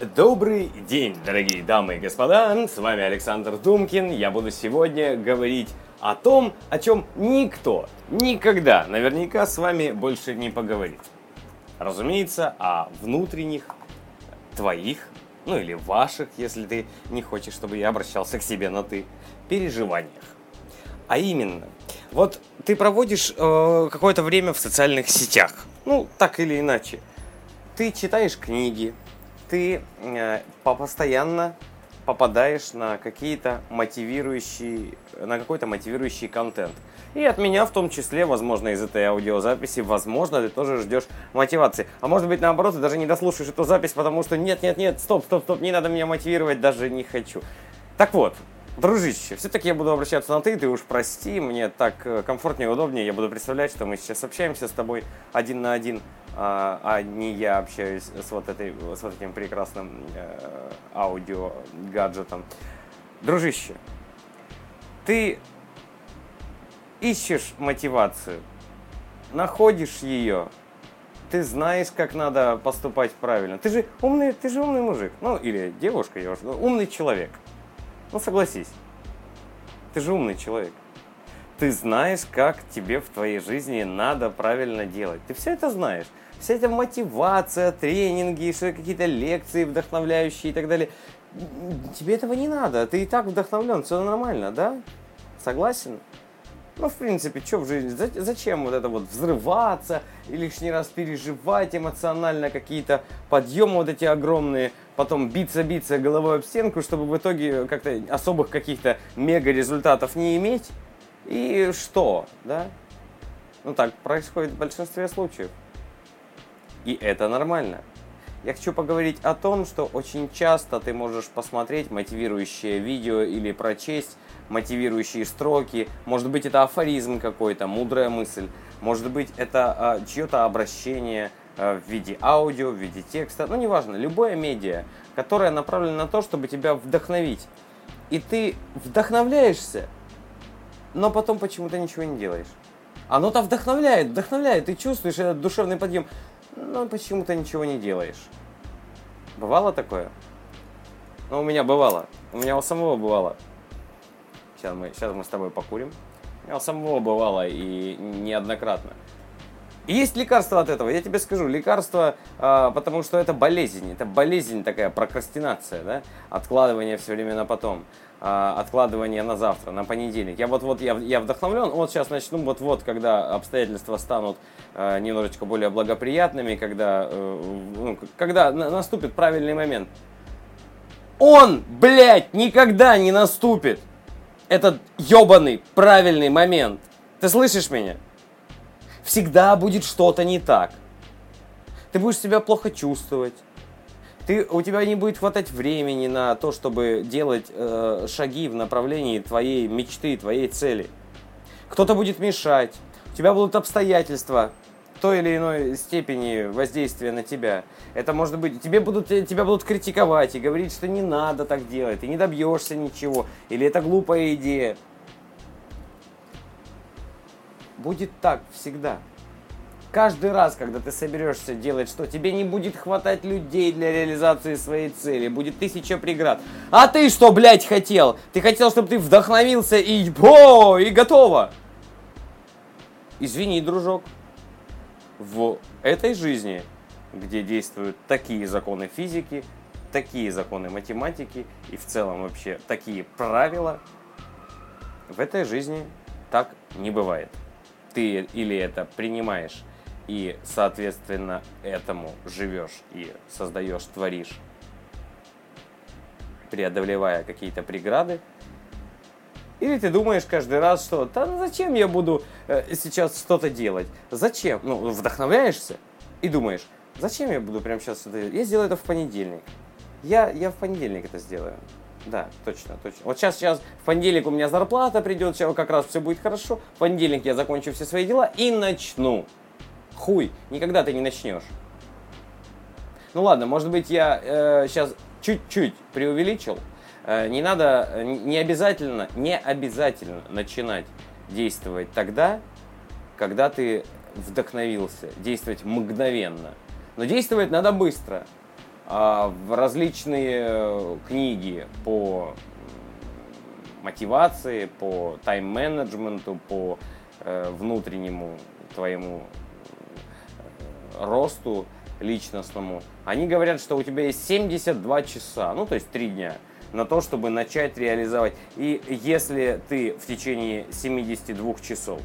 Добрый день, дорогие дамы и господа, с вами Александр Думкин. Я буду сегодня говорить о том, о чем никто никогда наверняка с вами больше не поговорит. Разумеется, о внутренних твоих, ну или ваших, если ты не хочешь, чтобы я обращался к себе на ты, переживаниях. А именно, вот ты проводишь э, какое-то время в социальных сетях, ну так или иначе. Ты читаешь книги, ты э, постоянно попадаешь на какие-то мотивирующие, на какой-то мотивирующий контент. И от меня в том числе, возможно, из этой аудиозаписи, возможно, ты тоже ждешь мотивации. А может быть, наоборот, ты даже не дослушаешь эту запись, потому что нет, нет, нет, стоп, стоп, стоп, не надо меня мотивировать, даже не хочу. Так вот, Дружище, все-таки я буду обращаться на ты, ты уж прости, мне так э, комфортнее и удобнее, я буду представлять, что мы сейчас общаемся с тобой один на один, а, а не я общаюсь с вот, этой, с вот этим прекрасным э, аудио гаджетом. Дружище, ты ищешь мотивацию, находишь ее, ты знаешь, как надо поступать правильно. Ты же умный, ты же умный мужик, ну или девушка, я уже, умный человек. Ну согласись, ты же умный человек. Ты знаешь, как тебе в твоей жизни надо правильно делать. Ты все это знаешь. Вся эта мотивация, тренинги, какие-то лекции вдохновляющие и так далее. Тебе этого не надо. Ты и так вдохновлен, все нормально, да? Согласен? Ну, в принципе, что в жизни? Зачем вот это вот взрываться и лишний раз переживать эмоционально какие-то подъемы вот эти огромные, потом биться-биться головой об стенку, чтобы в итоге как-то особых каких-то мега результатов не иметь? И что, да? Ну, так происходит в большинстве случаев. И это нормально. Я хочу поговорить о том, что очень часто ты можешь посмотреть мотивирующее видео или прочесть мотивирующие строки, может быть это афоризм какой-то, мудрая мысль, может быть это а, чье-то обращение а, в виде аудио, в виде текста, ну неважно, любое медиа, которое направлено на то, чтобы тебя вдохновить. И ты вдохновляешься, но потом почему-то ничего не делаешь. Оно-то вдохновляет, вдохновляет, ты чувствуешь этот душевный подъем, но почему-то ничего не делаешь. Бывало такое? Ну, у меня бывало. У меня у самого бывало. Сейчас мы, сейчас мы с тобой покурим. У меня у самого бывало и неоднократно. Есть лекарство от этого, я тебе скажу, лекарство, а, потому что это болезнь, это болезнь такая, прокрастинация, да, откладывание все время на потом, а, откладывание на завтра, на понедельник. Я вот-вот, я, я вдохновлен, вот сейчас начну, вот-вот, когда обстоятельства станут а, немножечко более благоприятными, когда, э, ну, когда наступит правильный момент. Он, блядь, никогда не наступит этот ебаный правильный момент. Ты слышишь меня? Всегда будет что-то не так. Ты будешь себя плохо чувствовать. Ты, у тебя не будет хватать времени на то, чтобы делать э, шаги в направлении твоей мечты, твоей цели. Кто-то будет мешать. У тебя будут обстоятельства, той или иной степени воздействия на тебя. Это может быть, тебе будут, тебя будут критиковать и говорить, что не надо так делать, ты не добьешься ничего, или это глупая идея. Будет так всегда. Каждый раз, когда ты соберешься делать что, тебе не будет хватать людей для реализации своей цели. Будет тысяча преград. А ты что, блядь, хотел? Ты хотел, чтобы ты вдохновился и... О, и готово. Извини, дружок в этой жизни, где действуют такие законы физики, такие законы математики и в целом вообще такие правила, в этой жизни так не бывает. Ты или это принимаешь и, соответственно, этому живешь и создаешь, творишь, преодолевая какие-то преграды, или ты думаешь каждый раз, что да ну зачем я буду э, сейчас что-то делать? Зачем? Ну, вдохновляешься и думаешь, зачем я буду прямо сейчас что-то делать? Я сделаю это в понедельник. Я, я в понедельник это сделаю. Да, точно, точно. Вот сейчас, сейчас в понедельник у меня зарплата придет, сейчас как раз все будет хорошо. В понедельник я закончу все свои дела и начну. Хуй, никогда ты не начнешь. Ну ладно, может быть я э, сейчас чуть-чуть преувеличил, Э, не надо, э, не обязательно, не обязательно начинать действовать тогда, когда ты вдохновился, действовать мгновенно. Но действовать надо быстро. А, в различные э, книги по мотивации, по тайм-менеджменту, по э, внутреннему твоему э, росту личностному. Они говорят, что у тебя есть 72 часа, ну то есть 3 дня, на то, чтобы начать реализовать. И если ты в течение 72 часов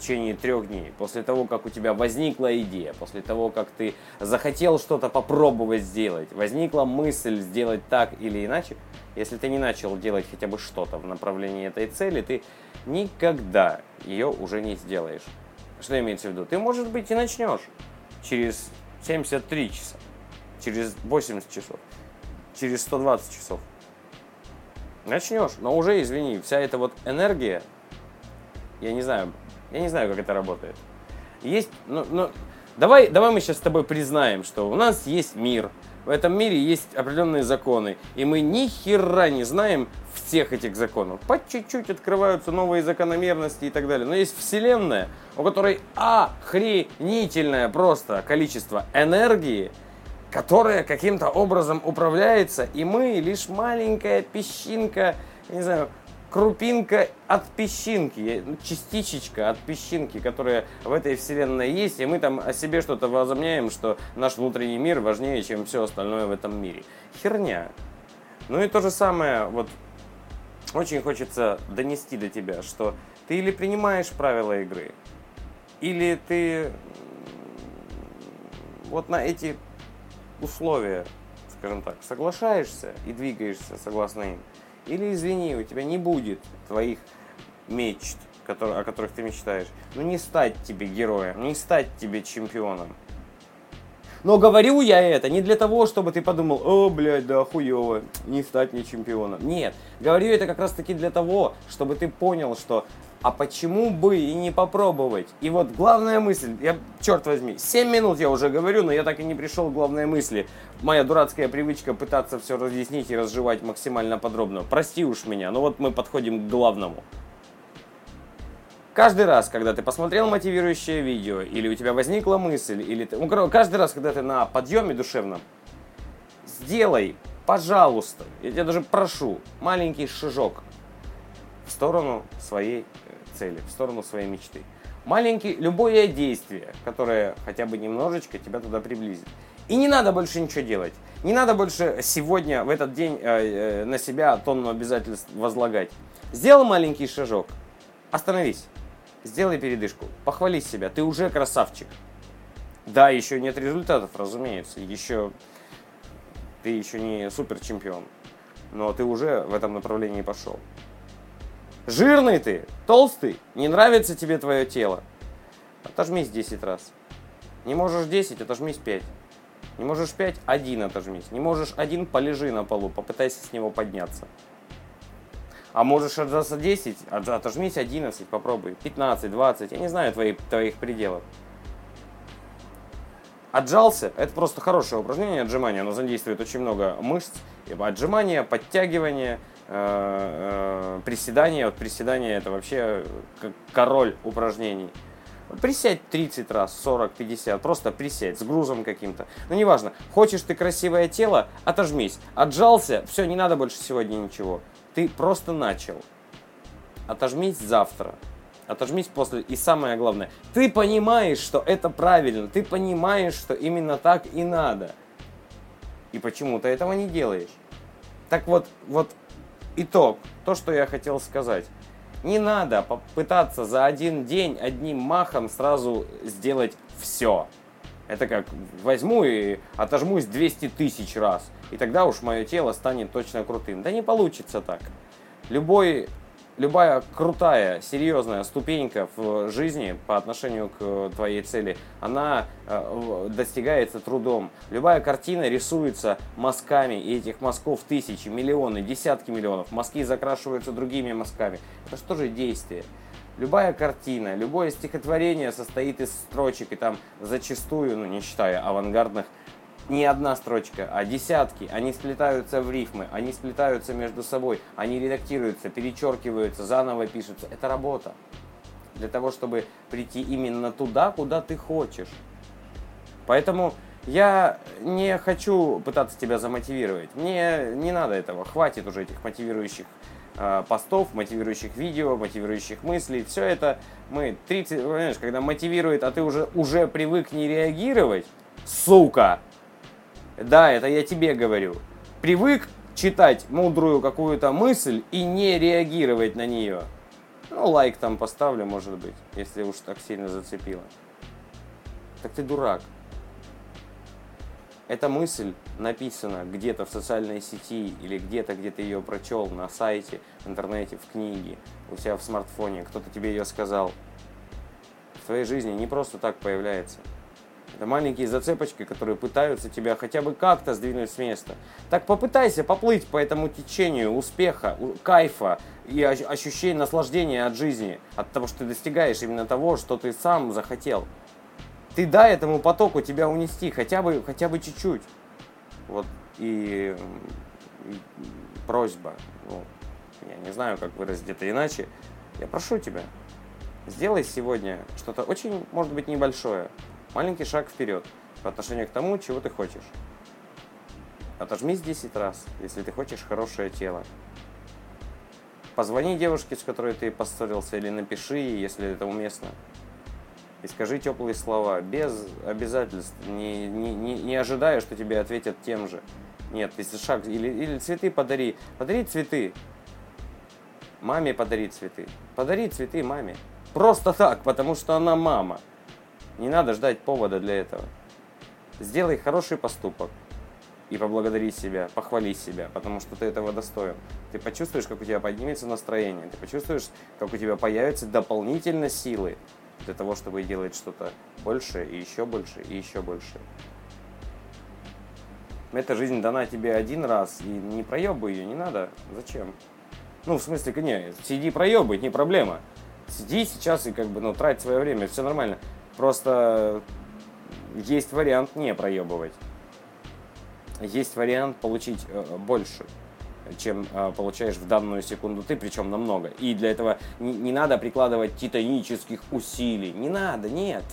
в течение трех дней, после того, как у тебя возникла идея, после того, как ты захотел что-то попробовать сделать, возникла мысль сделать так или иначе, если ты не начал делать хотя бы что-то в направлении этой цели, ты никогда ее уже не сделаешь. Что имеется в виду? Ты, может быть, и начнешь через 73 часа, через 80 часов, через 120 часов. Начнешь, но уже, извини, вся эта вот энергия, я не знаю, я не знаю, как это работает. Есть, ну, ну, давай, давай мы сейчас с тобой признаем, что у нас есть мир, в этом мире есть определенные законы, и мы ни хера не знаем всех этих законов. По чуть-чуть открываются новые закономерности и так далее. Но есть вселенная, у которой охренительное просто количество энергии, которая каким-то образом управляется, и мы лишь маленькая песчинка, не знаю, крупинка от песчинки, ну, частичечка от песчинки, которая в этой вселенной есть, и мы там о себе что-то возомняем, что наш внутренний мир важнее, чем все остальное в этом мире. Херня. Ну и то же самое, вот очень хочется донести до тебя, что ты или принимаешь правила игры, или ты вот на эти условия, скажем так, соглашаешься и двигаешься согласно им, или извини, у тебя не будет твоих мечт, которые, о которых ты мечтаешь. Ну не стать тебе героем, не стать тебе чемпионом. Но говорю я это не для того, чтобы ты подумал, о, блядь, да хуево, не стать мне чемпионом. Нет, говорю это как раз таки для того, чтобы ты понял, что а почему бы и не попробовать? И вот главная мысль, я, черт возьми, 7 минут я уже говорю, но я так и не пришел к главной мысли. Моя дурацкая привычка пытаться все разъяснить и разжевать максимально подробно. Прости уж меня, но вот мы подходим к главному. Каждый раз, когда ты посмотрел мотивирующее видео, или у тебя возникла мысль, или ты, ну, каждый раз, когда ты на подъеме душевном, сделай, пожалуйста, я тебя даже прошу, маленький шажок в сторону своей цели, в сторону своей мечты. Маленький, любое действие, которое хотя бы немножечко тебя туда приблизит. И не надо больше ничего делать. Не надо больше сегодня, в этот день, э, э, на себя тонну обязательств возлагать. Сделай маленький шажок. Остановись. Сделай передышку. Похвались себя. Ты уже красавчик. Да, еще нет результатов, разумеется. Еще ты еще не супер чемпион. Но ты уже в этом направлении пошел. Жирный ты, толстый, не нравится тебе твое тело. Отожмись 10 раз. Не можешь 10, отожмись 5. Не можешь 5, один отожмись. Не можешь один, полежи на полу, попытайся с него подняться. А можешь отжаться 10, отожмись 11, попробуй. 15, 20, я не знаю твоих, твоих пределов. Отжался, это просто хорошее упражнение, отжимания, оно задействует очень много мышц. Отжимания, подтягивания, приседания. Вот приседания это вообще король упражнений. Присядь 30 раз, 40, 50, просто присядь с грузом каким-то. Ну, неважно, хочешь ты красивое тело, отожмись. Отжался, все, не надо больше сегодня ничего. Ты просто начал. Отожмись завтра. Отожмись после. И самое главное, ты понимаешь, что это правильно. Ты понимаешь, что именно так и надо. И почему ты этого не делаешь. Так вот, вот Итог, то, что я хотел сказать. Не надо попытаться за один день одним махом сразу сделать все. Это как возьму и отожмусь 200 тысяч раз, и тогда уж мое тело станет точно крутым. Да не получится так. Любой любая крутая, серьезная ступенька в жизни по отношению к твоей цели, она э, достигается трудом. Любая картина рисуется мазками, и этих мазков тысячи, миллионы, десятки миллионов. Мазки закрашиваются другими мазками. Это что же действие? Любая картина, любое стихотворение состоит из строчек, и там зачастую, ну не считая авангардных не одна строчка, а десятки. Они сплетаются в рифмы, они сплетаются между собой, они редактируются, перечеркиваются, заново пишутся. Это работа. Для того, чтобы прийти именно туда, куда ты хочешь. Поэтому Я не хочу пытаться тебя замотивировать. Мне не надо этого. Хватит уже этих мотивирующих э, постов, мотивирующих видео, мотивирующих мыслей. Все это мы 30, понимаешь, когда мотивирует, а ты уже, уже привык не реагировать, сука. Да, это я тебе говорю. Привык читать мудрую какую-то мысль и не реагировать на нее. Ну, лайк там поставлю, может быть, если уж так сильно зацепило. Так ты дурак. Эта мысль написана где-то в социальной сети или где-то, где ты ее прочел на сайте, в интернете, в книге, у себя в смартфоне, кто-то тебе ее сказал. В твоей жизни не просто так появляется. Это маленькие зацепочки, которые пытаются тебя хотя бы как-то сдвинуть с места. Так попытайся поплыть по этому течению успеха, кайфа и ощущения наслаждения от жизни, от того, что ты достигаешь именно того, что ты сам захотел. Ты дай этому потоку тебя унести, хотя бы, хотя бы чуть-чуть. Вот и, и просьба, ну, я не знаю, как выразить это иначе, я прошу тебя, сделай сегодня что-то очень, может быть, небольшое, маленький шаг вперед по отношению к тому, чего ты хочешь. Отожмись 10 раз, если ты хочешь хорошее тело. Позвони девушке, с которой ты поссорился, или напиши, если это уместно и скажи теплые слова, без обязательств, не, не, не, не ожидая, что тебе ответят тем же. Нет, если шаг, или, или цветы подари, подари цветы. Маме подари цветы. Подари цветы маме. Просто так, потому что она мама. Не надо ждать повода для этого. Сделай хороший поступок и поблагодари себя, похвали себя, потому что ты этого достоин. Ты почувствуешь, как у тебя поднимется настроение, ты почувствуешь, как у тебя появятся дополнительно силы для того, чтобы делать что-то больше и еще больше и еще больше. Эта жизнь дана тебе один раз, и не проебывай ее, не надо. Зачем? Ну, в смысле, не, сиди проебывай, не проблема. Сиди сейчас и как бы, ну, трать свое время, все нормально. Просто есть вариант не проебывать. Есть вариант получить э, больше чем э, получаешь в данную секунду ты, причем намного. И для этого не, не надо прикладывать титанических усилий. Не надо, нет.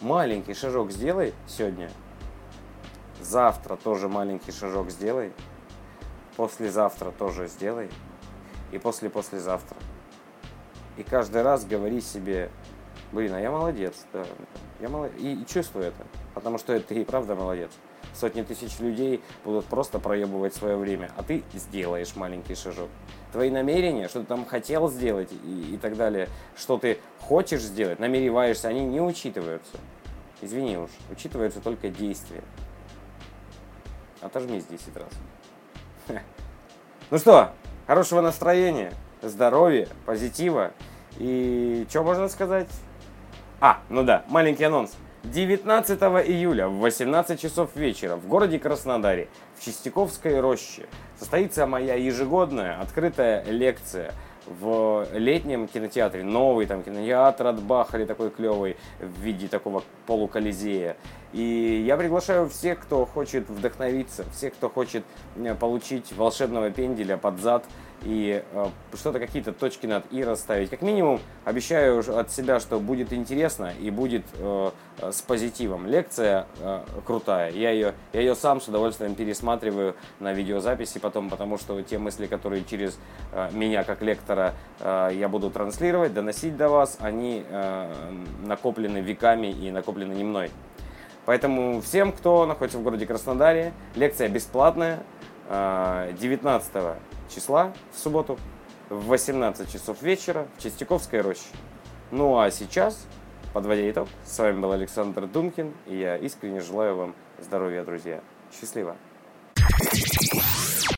Маленький шажок сделай сегодня. Завтра тоже маленький шажок сделай. Послезавтра тоже сделай. И после-послезавтра. И каждый раз говори себе, блин, а я молодец, да. Я молодец. И, и чувствую это. Потому что ты и правда молодец сотни тысяч людей будут просто проебывать свое время, а ты сделаешь маленький шажок. Твои намерения, что ты там хотел сделать и, и так далее, что ты хочешь сделать, намереваешься, они не учитываются. Извини уж, учитываются только действия. Отожмись 10 раз. Ну что, хорошего настроения, здоровья, позитива. И что можно сказать? А, ну да, маленький анонс. 19 июля в 18 часов вечера в городе Краснодаре в Чистяковской роще состоится моя ежегодная открытая лекция в летнем кинотеатре. Новый там кинотеатр от Бахали такой клевый в виде такого полуколизея. И я приглашаю всех, кто хочет вдохновиться, всех, кто хочет э, получить волшебного пенделя под зад и э, что-то, какие-то точки над «и» расставить. Как минимум, обещаю от себя, что будет интересно и будет э, с позитивом. Лекция э, крутая. Я ее, я ее сам с удовольствием пересматриваю на видеозаписи потом, потому что те мысли, которые через э, меня как лектора э, я буду транслировать, доносить до вас, они э, накоплены веками и накоплены не мной. Поэтому всем, кто находится в городе Краснодаре, лекция бесплатная. 19 э, числа в субботу в 18 часов вечера в Чистяковской роще. Ну а сейчас, подводя итог, с вами был Александр Думкин, и я искренне желаю вам здоровья, друзья. Счастливо!